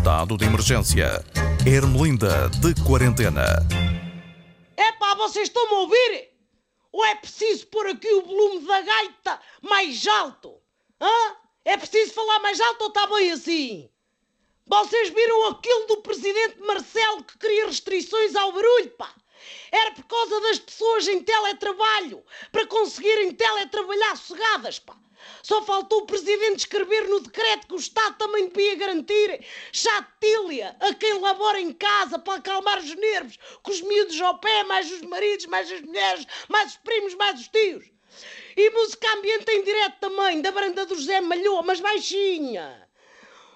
Estado de emergência. Ermelinda de quarentena. É pá, vocês estão-me a ouvir? Ou é preciso pôr aqui o volume da gaita mais alto? Hã? É preciso falar mais alto ou está bem assim? Vocês viram aquilo do presidente Marcelo que queria restrições ao barulho, pá? Era por causa das pessoas em teletrabalho, para conseguirem teletrabalhar sossegadas, pá. Só faltou o Presidente escrever no decreto que o Estado também devia garantir chatília a quem labora em casa para acalmar os nervos, com os miúdos ao pé, mais os maridos, mais as mulheres, mais os primos, mais os tios. E música ambiente em direto também, da baranda do José Malhou, mas baixinha.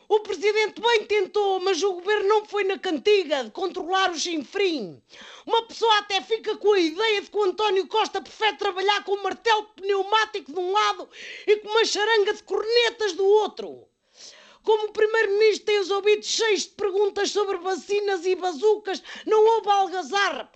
O presidente bem tentou, mas o governo não foi na cantiga de controlar o chinfrim. Uma pessoa até fica com a ideia de que o António Costa prefere trabalhar com um martelo pneumático de um lado e com uma charanga de cornetas do outro. Como o primeiro-ministro tem os ouvidos cheios de perguntas sobre vacinas e bazucas, não houve algazarra.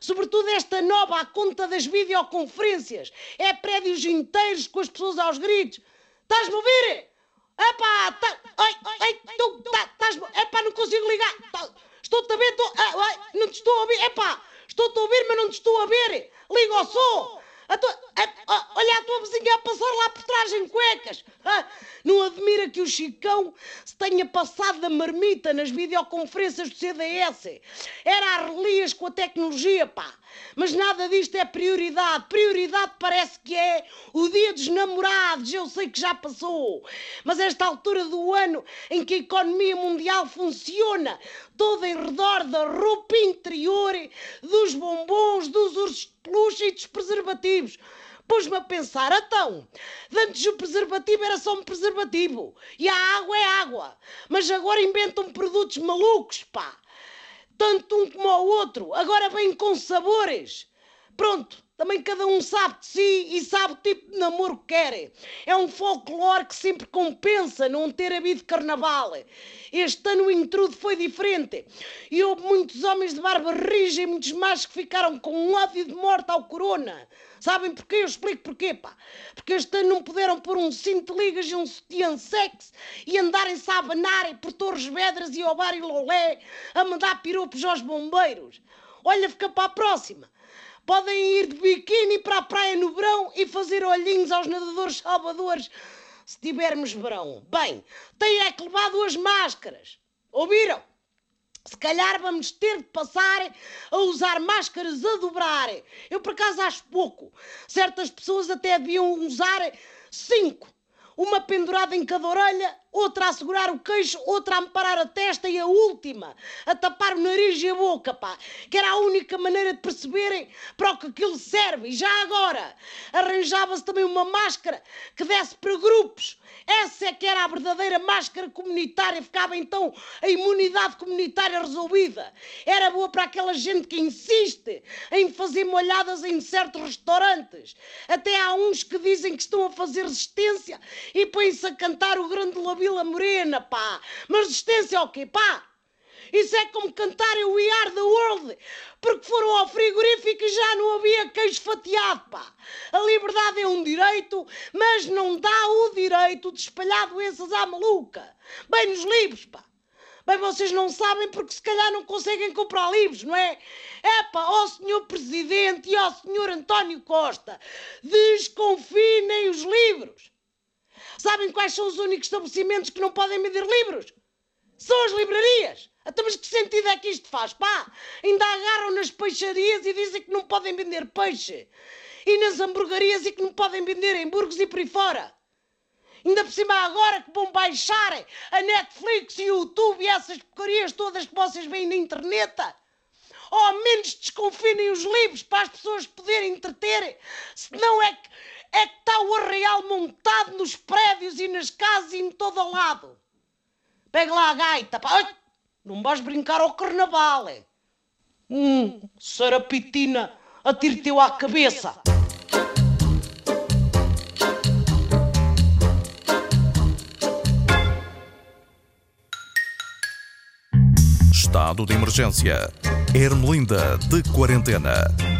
Sobretudo esta nova à conta das videoconferências. É prédios inteiros com as pessoas aos gritos. Estás-me a ouvir? Epá, tá, ai, ai, tu, tá, epá, não consigo ligar. Tá, estou-te a ver, estou, ah, ai, não te estou a ouvir. Epá, estou-te a ouvir, mas não te estou a ver. Liga ao som. A tua, olha a tua vizinha a passar lá por trás em cuecas. Ah, não admira que o Chicão se tenha passado da marmita nas videoconferências do CDS. Era a relias com a tecnologia, pá. Mas nada disto é prioridade. Prioridade parece que é o dia dos namorados. Eu sei que já passou. Mas esta altura do ano em que a economia mundial funciona toda em redor da roupa interior, dos bombons, dos ursos de peluche e dos preservativos. Pôs-me a pensar, então, antes o preservativo era só um preservativo e a água é água, mas agora inventam produtos malucos, pá tanto um como o outro, agora vem com sabores. Pronto, também cada um sabe de si e sabe o tipo de namoro que quer. É um folclore que sempre compensa não ter havido carnaval. Este ano o intrudo foi diferente. E houve muitos homens de barba rija e muitos mais que ficaram com ódio de morte ao corona. Sabem porquê? Eu explico porquê, pá. Porque este ano não puderam pôr um cinto de ligas e um sutiã sexo e andarem-se a abanar por Torres Vedras e ao bar e Lolé a mandar piropos aos bombeiros. Olha, fica para a próxima. Podem ir de biquíni para a praia no verão e fazer olhinhos aos nadadores salvadores se tivermos verão. Bem, têm é que levar duas máscaras. Ouviram? Se calhar vamos ter de passar a usar máscaras a dobrar. Eu, por acaso, acho pouco. Certas pessoas até deviam usar cinco. Uma pendurada em cada orelha outra a segurar o queixo, outra a amparar a testa e a última a tapar o nariz e a boca, pá. Que era a única maneira de perceberem para o que aquilo serve. E já agora arranjava-se também uma máscara que desse para grupos. Essa é que era a verdadeira máscara comunitária. Ficava então a imunidade comunitária resolvida. Era boa para aquela gente que insiste em fazer molhadas em certos restaurantes. Até há uns que dizem que estão a fazer resistência e põem-se a cantar o grande lobby Vila Morena, pá. Mas resistência ao quê, pá? Isso é como cantarem We Are the World, porque foram ao frigorífico e já não havia queijo fatiado, pá. A liberdade é um direito, mas não dá o direito de espalhar doenças à maluca. Bem nos livros, pá. Bem, vocês não sabem porque se calhar não conseguem comprar livros, não é? É pá, ó senhor Presidente e ó senhor António Costa, desconfinem os livros. Sabem quais são os únicos estabelecimentos que não podem vender livros? São as livrarias. Até mas que sentido é que isto faz? Pá, ainda agarram nas peixarias e dizem que não podem vender peixe. E nas hamburguerias e que não podem vender hambúrgueres e por aí fora. Ainda por cima agora que vão baixar a Netflix e o YouTube e essas porcarias todas que vocês veem na internet. Ao menos desconfinem os livros para as pessoas poderem entreter. Senão é que é que está o arraial montado nos prédios e nas casas e em todo o lado. Pega lá a gaita, pá. não vais brincar ao carnaval, é? Hum, sarapitina, atire-teu à cabeça. Estado de emergência. Ermelinda de quarentena.